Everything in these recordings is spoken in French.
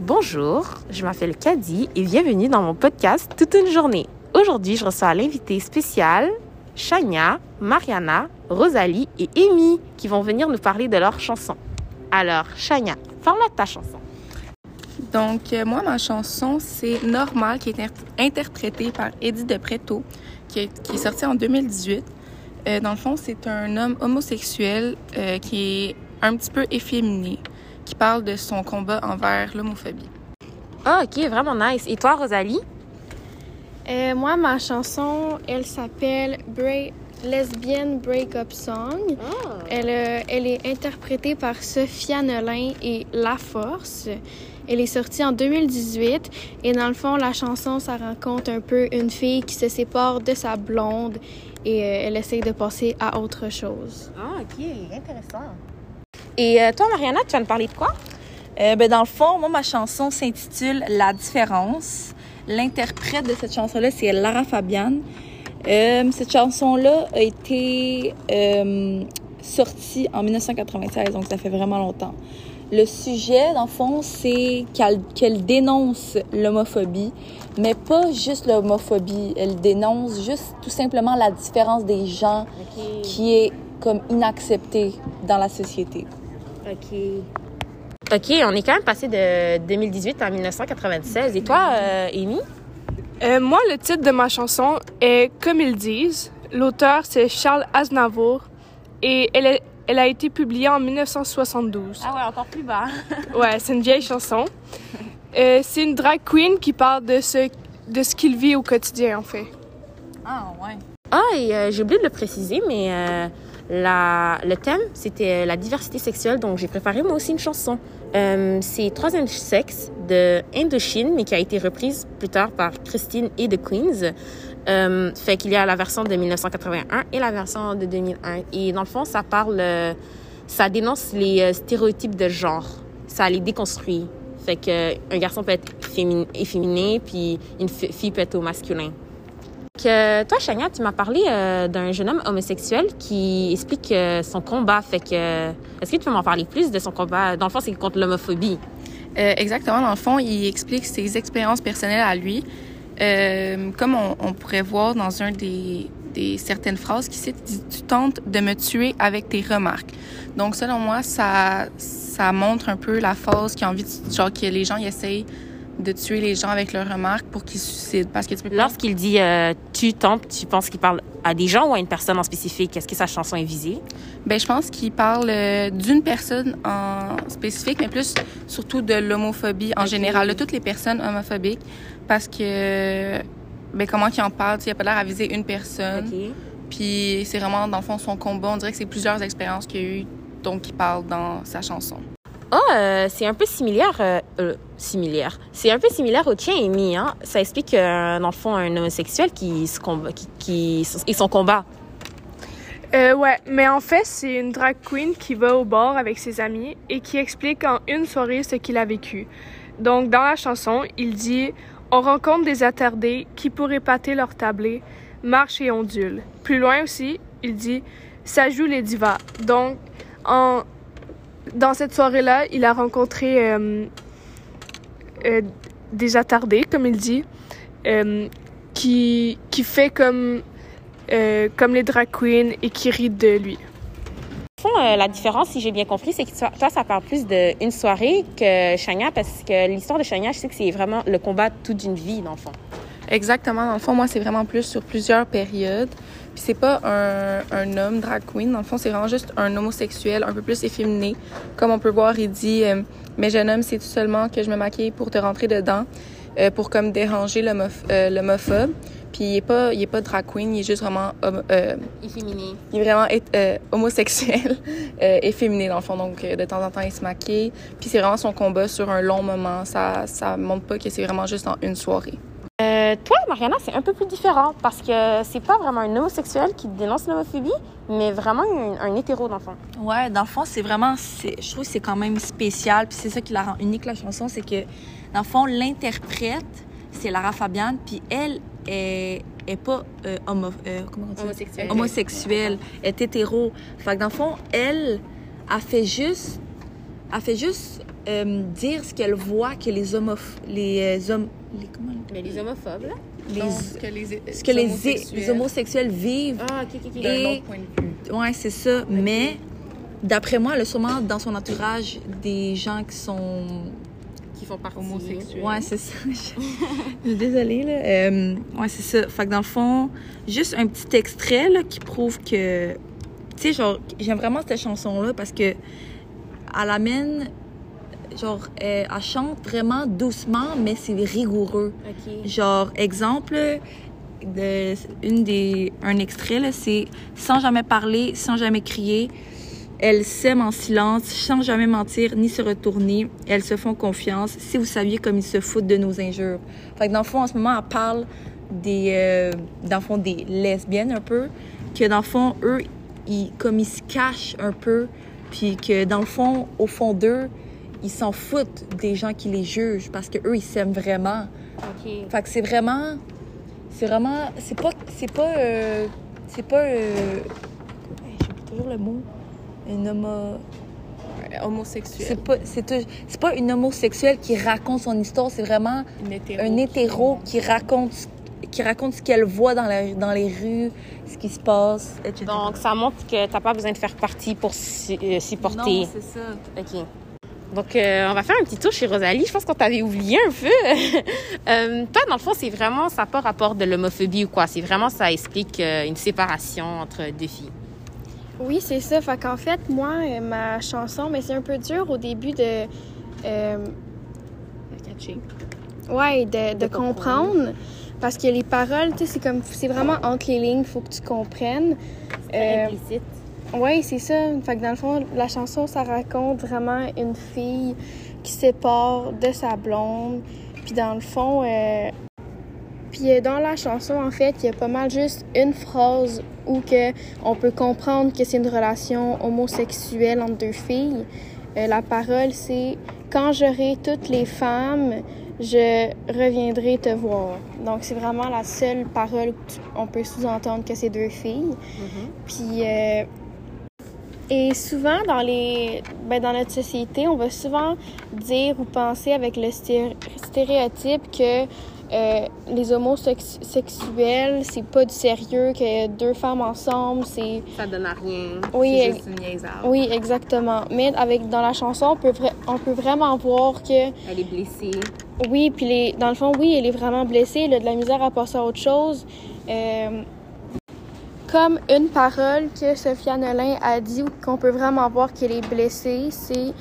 Bonjour, je m'appelle Caddy et bienvenue dans mon podcast Toute une journée. Aujourd'hui, je reçois l'invité spécial Shania, Mariana, Rosalie et Amy qui vont venir nous parler de leur chanson. Alors, Shania, parle-moi de ta chanson. Donc, euh, moi, ma chanson, c'est Normal, qui est inter- interprétée par Eddie De Preto, qui est, qui est sortie en 2018. Euh, dans le fond, c'est un homme homosexuel euh, qui est un petit peu efféminé, qui parle de son combat envers l'homophobie. Ah, ok, vraiment nice. Et toi, Rosalie? Euh, moi, ma chanson, elle s'appelle Break... Lesbian Breakup Song. Elle, euh, elle est interprétée par Sophia Nolin et La Force. Elle est sortie en 2018 et dans le fond, la chanson, ça raconte un peu une fille qui se sépare de sa blonde et euh, elle essaye de passer à autre chose. Ah, ok, intéressant. Et euh, toi, Mariana, tu vas nous parler de quoi? Euh, ben, dans le fond, moi, ma chanson s'intitule La différence. L'interprète de cette chanson-là, c'est Lara Fabian. Euh, cette chanson-là a été euh, sortie en 1996, donc ça fait vraiment longtemps. Le sujet, dans le fond, c'est qu'elle qu'elle dénonce l'homophobie, mais pas juste l'homophobie. Elle dénonce juste tout simplement la différence des gens qui est comme inacceptée dans la société. Ok. Ok, on est quand même passé de 2018 à 1996. Et toi, euh, Amy? Euh, moi, le titre de ma chanson est Comme ils disent. L'auteur, c'est Charles Aznavour et elle, est- elle a été publiée en 1972. Ah ouais, encore plus bas. Ouais, c'est une vieille chanson. Euh, c'est une drag queen qui parle de ce, de ce qu'il vit au quotidien, en fait. Ah, ouais. Ah, et j'ai oublié de le préciser, mais euh, le thème, c'était la diversité sexuelle, donc j'ai préparé moi aussi une chanson. Euh, c'est Troisième sexe de Indochine, mais qui a été reprise plus tard par Christine et The Queens. Euh, fait qu'il y a la version de 1981 et la version de 2001. Et dans le fond, ça parle, euh, ça dénonce les euh, stéréotypes de genre. Ça les déconstruit. Fait que un garçon peut être féminin, efféminé, puis une fi- fille peut être au masculin. Toi, Chania, tu m'as parlé euh, d'un jeune homme homosexuel qui explique euh, son combat. Fait que, est-ce que tu peux m'en parler plus de son combat? Dans le fond, c'est contre l'homophobie. Euh, exactement, dans le fond, il explique ses expériences personnelles à lui. Comme on, pourrait voir dans un des, certaines phrases qui cite, tu tentes de me tuer avec tes remarques. Donc, selon moi, ça, ça montre un peu la phase qui a envie de, genre, que les gens ils essayent de tuer les gens avec leurs remarques pour qu'ils se suicident. Parce que tu peux pas... Lorsqu'il dit euh, tu tentes, tu penses qu'il parle à des gens ou à une personne en spécifique? Est-ce que sa chanson est visée? Ben, je pense qu'il parle euh, d'une personne en spécifique, mais plus surtout de l'homophobie en général, de toutes les personnes homophobiques, parce que, ben, comment qu'il en parle, il a pas l'air à viser une personne, puis c'est vraiment, dans le fond, son combat, on dirait que c'est plusieurs expériences qu'il y a eu, donc il parle dans sa chanson. Euh, c'est un peu similaire. euh, euh, similaire. C'est un peu similaire au tien, Amy. Hein? Ça explique, le fond, un homosexuel qui se combat, qui, qui, et son combat. Ouais, mais en fait, c'est une drag queen qui va au bar avec ses amis et qui explique en une soirée ce qu'il a vécu. Donc, dans la chanson, il dit On rencontre des attardés qui, pour épater leur tablé, marchent et ondulent. Plus loin aussi, il dit Ça joue les divas. Donc, en, dans cette soirée-là, il a rencontré euh, euh, des attardés, comme il dit, euh, qui, qui fait comme euh, comme les drag queens et qui rient de lui. Au fond, la différence, si j'ai bien compris, c'est que toi, ça parle plus d'une soirée que Chania, parce que l'histoire de Chania, je sais que c'est vraiment le combat toute une vie, dans le fond. Exactement, dans le fond, moi, c'est vraiment plus sur plusieurs périodes. Puis c'est pas un, un homme drag queen, dans le fond, c'est vraiment juste un homosexuel un peu plus efféminé. Comme on peut voir, il dit euh, Mais jeune homme, c'est tout seulement que je me maquille pour te rentrer dedans, euh, pour comme déranger euh, l'homophobe. Puis il est pas, il est pas drag queen, il est juste vraiment homo- euh, Efféminé. il est vraiment euh, homosexuel, euh, efféminé dans le fond. Donc de temps en temps, il se maquille. Puis c'est vraiment son combat sur un long moment. Ça, ça montre pas que c'est vraiment juste en une soirée. Euh, toi, Mariana, c'est un peu plus différent parce que c'est pas vraiment un homosexuel qui dénonce l'homophobie, mais vraiment un, un hétéro, dans le fond. Ouais, dans le fond, c'est vraiment, je trouve que c'est quand même spécial. Puis c'est ça qui la rend unique, la chanson, c'est que, dans le fond, l'interprète, c'est Lara Fabian, puis elle est, est pas euh, homo, euh, comment on dit? Homosexuel. homosexuelle, est hétéro. Fait que dans le fond, elle a fait juste, a fait juste euh, dire ce qu'elle voit que les hommes... Les euh, hommes... Les, comment Mais les homophobes, là? les, Non, ce que les, ce que les, homosexuels- les homosexuels vivent. Ah, ok, ok, ok. d'un Et- autre point de vue. Ouais, c'est ça. Mais d'après moi, elle a sûrement dans son entourage des gens qui sont. Qui font partie. Homosexuels. Ouais, c'est ça. Je suis désolée, là. Euh, ouais, c'est ça. Fait que dans le fond, juste un petit extrait là, qui prouve que. Tu sais, genre, j'aime vraiment cette chanson-là parce que elle amène. Genre, elle, elle chante vraiment doucement, mais c'est rigoureux. Genre, exemple, de, une des, un extrait, c'est sans jamais parler, sans jamais crier. Elles s'aiment en silence, sans jamais mentir ni se retourner. Elles se font confiance. Si vous saviez comme ils se foutent de nos injures. Fait que dans le fond, en ce moment, elle parle des, euh, dans le fond, des lesbiennes un peu. Que dans le fond, eux, ils, comme ils se cachent un peu. Puis que dans le fond, au fond d'eux, ils s'en foutent des gens qui les jugent parce que eux, ils s'aiment vraiment. Ok. Fait que c'est vraiment. C'est vraiment. C'est pas. C'est pas. euh, c'est pas. Euh, J'oublie toujours le mot. Une homo. Homosexuel. C'est pas. C'est pas une homosexuelle qui raconte son histoire, c'est vraiment Une hétéro. un hétéro qui raconte. qui raconte ce qu'elle voit dans, la, dans les rues, ce qui se passe, etc. Donc, ça montre que t'as pas besoin de faire partie pour s'y euh, s'y porter. Non, c'est ça. OK. Donc, euh, on va faire un petit tour chez Rosalie. Je pense qu'on t'avait oublié un peu. Euh, toi, dans le fond, c'est vraiment, ça n'a pas rapport de l'homophobie ou quoi. C'est vraiment, ça explique euh, une séparation entre deux filles. Oui, c'est ça. Fait qu'en fait, moi, ma chanson, mais c'est un peu dur au début de. euh, ouais, de, de De comprendre. comprendre. Parce que les paroles, tu sais, c'est comme. C'est vraiment entre les lignes, faut que tu comprennes. Euh, implicite. Oui, c'est ça. Fait que dans le fond, la chanson, ça raconte vraiment une fille qui sépare de sa blonde. Puis dans le fond, euh, puis euh, dans la chanson, en fait, il y a pas mal juste une phrase où que on peut comprendre que c'est une relation homosexuelle entre deux filles. Euh, la parole, c'est quand j'aurai toutes les femmes, je reviendrai te voir. Donc c'est vraiment la seule parole où tu- on peut sous-entendre que c'est deux filles. Puis euh, et souvent dans les ben, dans notre société, on va souvent dire ou penser avec le sté- stéréotype que euh, les homosexuels, c'est pas du sérieux, que deux femmes ensemble, c'est Ça donne à rien. oui, C'est juste une oui, exactement. Mais avec dans la chanson, on peut on peut vraiment voir que Elle est blessée. oui, puis les, dans le fond, oui, elle est vraiment blessée. Elle a de la misère à passer à autre chose. Euh, comme une parole que Sophia Nolin a dit, qu'on peut vraiment voir qu'elle est blessée, c'est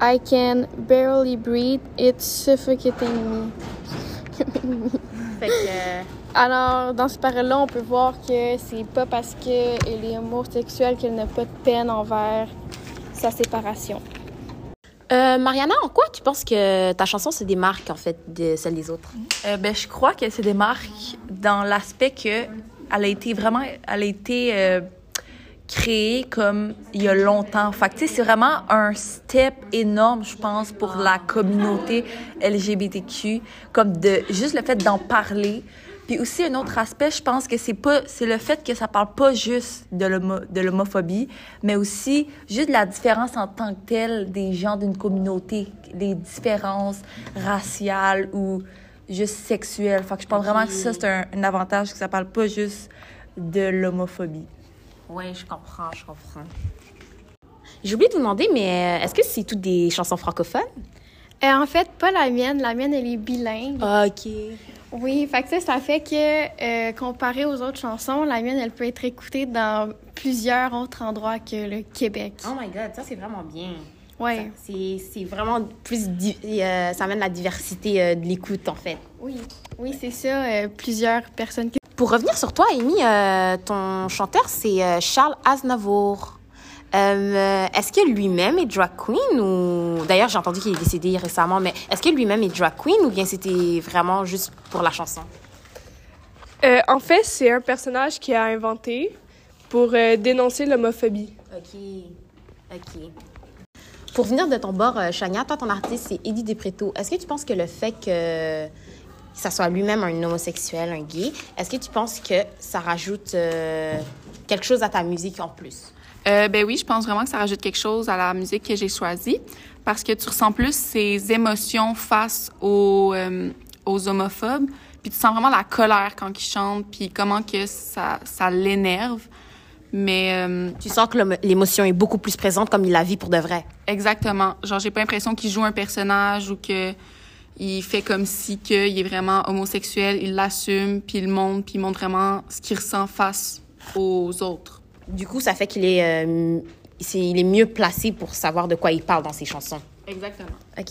I can barely breathe, it's suffocating me. Fait que, euh, Alors, dans ces paroles-là, on peut voir que c'est pas parce qu'elle est homosexuelle qu'elle n'a pas de peine envers sa séparation. euh, Mariana, en quoi tu penses que ta chanson se démarque, en fait, de celle des autres? Euh, ben, je crois qu'elle se démarque dans l'aspect que elle a été vraiment, elle a été euh, créée comme il y a longtemps. Fait tu sais, c'est vraiment un step énorme, je pense, pour la communauté LGBTQ, comme de juste le fait d'en parler. Puis aussi un autre aspect, je pense que c'est pas, c'est le fait que ça parle pas juste de de l'homophobie, mais aussi juste de la différence en tant que telle des gens d'une communauté, les différences raciales ou juste sexuelles. Fait que je pense vraiment que ça, c'est un, un avantage que ça parle pas juste de l'homophobie. Oui, je comprends, je comprends. J'ai oublié de vous demander, mais euh, est-ce que c'est toutes des chansons francophones? Euh, en fait, pas la mienne. La mienne, elle est bilingue. OK. Oui, fait que ça, ça fait que, euh, comparé aux autres chansons, la mienne, elle peut être écoutée dans plusieurs autres endroits que le Québec. Oh my God, ça, c'est vraiment bien. Ouais. C'est c'est vraiment plus... di- euh, ça amène la diversité euh, de l'écoute, en fait. Oui, oui, c'est ça. euh, plusieurs personnes qui... Pour revenir sur toi, Amy, euh, ton chanteur, c'est euh, Charles Aznavour. Euh, est-ce que lui-même est drag queen ou... D'ailleurs, j'ai entendu qu'il est décédé récemment, mais est-ce que lui-même est drag queen ou bien c'était vraiment juste pour la chanson? Euh, en fait, c'est un personnage qui a inventé pour euh, dénoncer l'homophobie. OK. OK. Pour venir de ton bord, euh, Chania, toi, ton artiste, c'est Eddie Depreto. Est-ce que tu penses que le fait que ça soit lui-même un homosexuel, un gay, est-ce que tu penses que ça rajoute euh, quelque chose à ta musique en plus? Euh, ben oui, je pense vraiment que ça rajoute quelque chose à la musique que j'ai choisie parce que tu ressens plus ces émotions face aux, aux homophobes, puis tu sens vraiment la colère quand ils chantent, puis comment que ça, ça l'énerve. Mais euh, Tu sens que l'émotion est beaucoup plus présente comme il la vit pour de vrai. exactement, genre j'ai pas l'impression qu'il joue un personnage ou que il fait comme si qu'il est vraiment homosexuel, il l'assume, puis il montre, puis il montre vraiment ce qu'il ressent face aux autres. Du coup, ça fait qu'il est, euh, c'est- il est mieux placé pour savoir de quoi il parle dans ses chansons. Exactement. OK.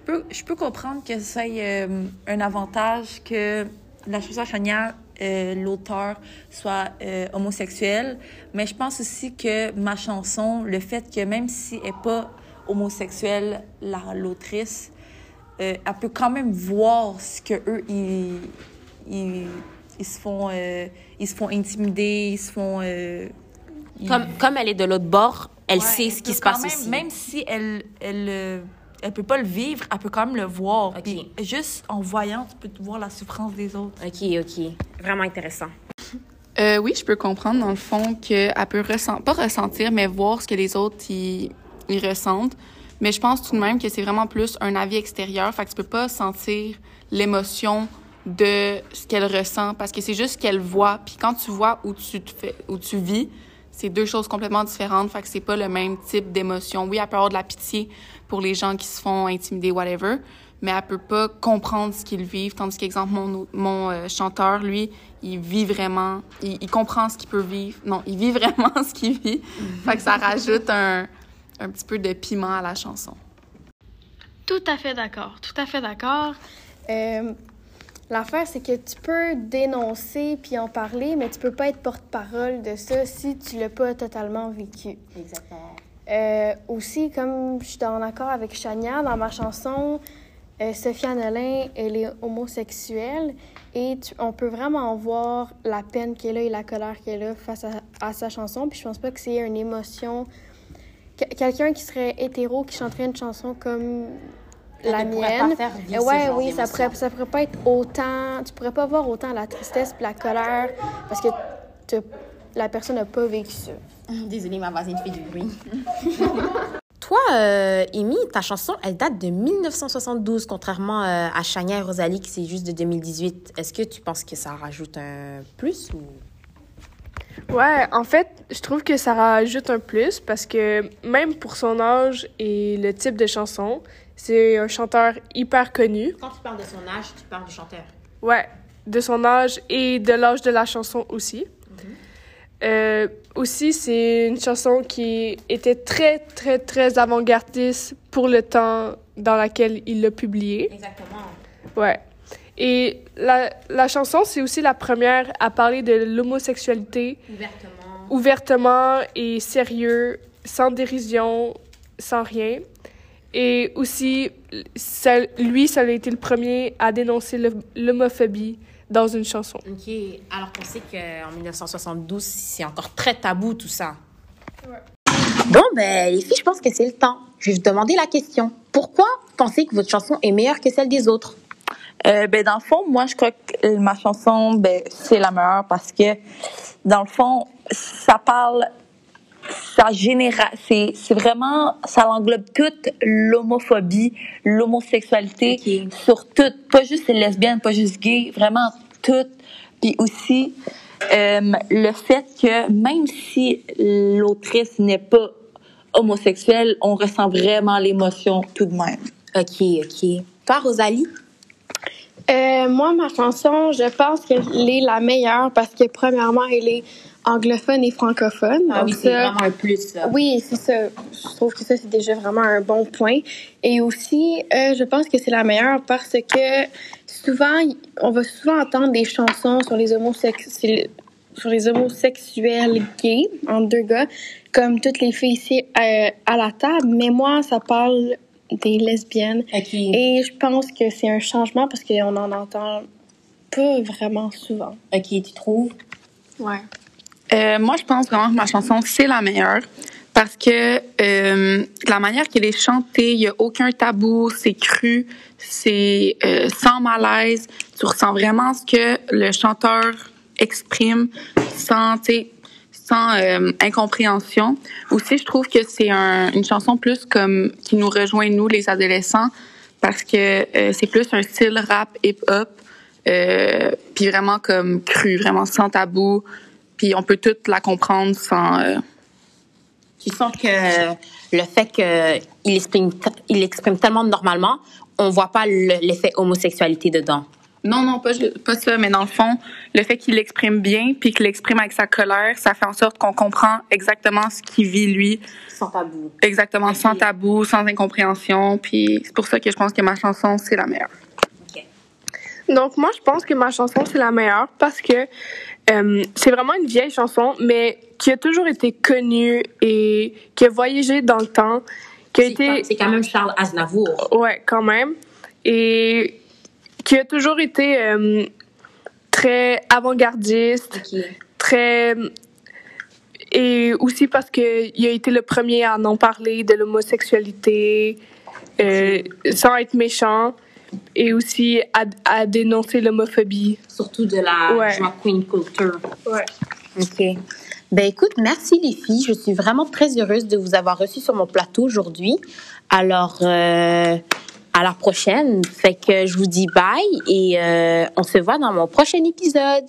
Je peux, je peux comprendre que ça ait euh, un avantage que la chanson Chania, euh, l'auteur, soit euh, homosexuel, mais je pense aussi que ma chanson, le fait que même si elle n'est pas homosexuelle, la- l'autrice, euh, elle peut quand même voir ce que eux ils, ils, ils se font euh, ils se font intimider, ils se font ils- Comme, comme elle est de l'autre bord, elle Ouais, sait ce qui se passe même, aussi. Même si elle, elle, elle peut pas le vivre, elle peut quand même le voir. Ok. Puis juste en voyant, tu peux voir la souffrance des autres. OK, OK. Vraiment intéressant. Euh, oui, je peux comprendre dans le fond qu'elle peut ressent pas ressentir, mais voir ce que les autres ils ils ressentent. Mais je pense tout de même que c'est vraiment plus un avis extérieur, fait que tu peux pas sentir l'émotion de ce qu'elle ressent parce que c'est juste ce qu'elle voit. Puis quand tu vois où tu te fais, où tu vis, c'est deux choses complètement différentes. Fait que c'est pas le même type d'émotion. Oui, elle peut avoir de la pitié pour les gens qui se font intimider, whatever, mais elle peut pas comprendre ce qu'ils vivent. Tandis qu'exemple, mon, mon euh, chanteur, lui, il vit vraiment, il, il comprend ce qu'il peut vivre. Non, il vit vraiment ce qu'il vit. Fait que ça rajoute un, un petit peu de piment à la chanson. Tout à fait d'accord, tout à fait d'accord. Euh, L'affaire, c'est que tu peux dénoncer puis en parler, mais tu peux pas être porte-parole de ça si tu l'as pas totalement vécu. Exactement. Euh, aussi, comme je suis en accord avec Chania, dans ma chanson, euh, Sophia Nolin, elle est homosexuelle et tu- on peut vraiment voir la peine qu'elle a et la colère qu'elle a face à, à sa chanson. Puis je pense pas que c'est une émotion. que- Quelqu'un qui serait hétéro qui chanterait une chanson comme la pas mienne. faire ce ouais, genre oui, ça pourrait, ça pourrait pas être autant. Tu pourrais pas voir autant la tristesse la colère parce que la personne n'a pas vécu ça. Désolée, ma voisine fait du bruit. Toi, euh, Amy, ta chanson, elle date de 1972, contrairement euh, à Chania et Rosalie, qui c'est juste de 2018. Est-ce que tu penses que ça rajoute un plus ou... Ouais, en fait, je trouve que ça rajoute un plus parce que même pour son âge et le type de chanson, c'est un chanteur hyper connu. Quand tu parles de son âge, tu parles du chanteur. Ouais, de son âge et de l'âge de la chanson aussi. Euh, aussi, c'est une chanson qui était très, très, très avant-gardiste pour le temps dans lequel il l'a publiée. Exactement. Ouais. Et la, la chanson, c'est aussi la première à parler de l'homosexualité Ouvertement. ouvertement et sérieux, sans dérision, sans rien. Et aussi, ça, lui, ça a été le premier à dénoncer le- l'homophobie dans une chanson. OK. Alors qu'on sait qu'en 1972, c'est encore très tabou, tout ça. Bon, ben, les filles, je pense que c'est le temps. Je vais vous demander la question. Pourquoi pensez que votre chanson est meilleure que celle des autres? Euh, ben, dans le fond, moi, je crois que ma chanson, ben, c'est la meilleure parce que, dans le fond, ça parle, ça généra, c'est, c'est vraiment, ça englobe toute l'homophobie, l'homosexualité, sur tout, pas juste les lesbiennes, pas juste gay, vraiment tout. Puis aussi, euh, le fait que même si l'autrice n'est pas homosexuelle, on ressent vraiment l'émotion tout de même. OK, OK. Toi, Rosalie? Euh, moi, ma chanson, je pense qu'elle est la meilleure parce que, premièrement, elle est anglophone et francophone. Ah oui, c'est vraiment un plus, ça. Oui, c'est ça. Je trouve que ça, c'est déjà vraiment un bon point. Et aussi, euh, je pense que c'est la meilleure parce que souvent, on va souvent entendre des chansons sur les homosexuels sur les homosexuels gays, entre deux gars, comme toutes les filles ici euh, à la table. Mais moi, ça parle des lesbiennes. OK. Et je pense que c'est un changement parce qu'on en entend pas vraiment souvent. OK, tu trouves? Ouais. Euh, moi, je pense vraiment que ma chanson, c'est la meilleure. Parce que euh, la manière qu'elle est chantée, il n'y a aucun tabou, c'est cru, c'est euh, sans malaise. Tu ressens vraiment ce que le chanteur exprime sans, sans euh, incompréhension. Aussi, je trouve que c'est un, une chanson plus comme qui nous rejoint nous les adolescents parce que euh, c'est plus un style rap hip-hop euh, puis vraiment comme cru, vraiment sans tabou. Puis on peut toute la comprendre sans. Euh, Tu sens que le fait qu'il exprime, il exprime tellement normalement, on voit pas le- l'effet homosexualité dedans. Non, non, pas, pas ça, mais dans le fond, le fait qu'il l'exprime bien, puis qu'il l'exprime avec sa colère, ça fait en sorte qu'on comprend exactement ce qu'il vit, lui, Sans tabou. exactement sans tabou, sans incompréhension, puis c'est pour ça que je pense que ma chanson, c'est la meilleure. Donc, moi, je pense que ma chanson, c'est la meilleure parce que euh, c'est vraiment une vieille chanson, mais qui a toujours été connue et qui a voyagé dans le temps, qui a été... quand- c'est quand même Charles Aznavour. Ouais, quand même. Et qui a toujours été euh, très avant-gardiste, très... Et aussi parce qu'il a été le premier à en parler de l'homosexualité, euh, sans être méchant, et aussi à, à dénoncer l'homophobie. Surtout de la Ouais. drag queen culture. Ouais. OK. Ben écoute, merci les filles. Je suis vraiment très heureuse de vous avoir reçu sur mon plateau aujourd'hui. Alors, euh, à la prochaine. Fait que je vous dis bye et euh, on se voit dans mon prochain épisode.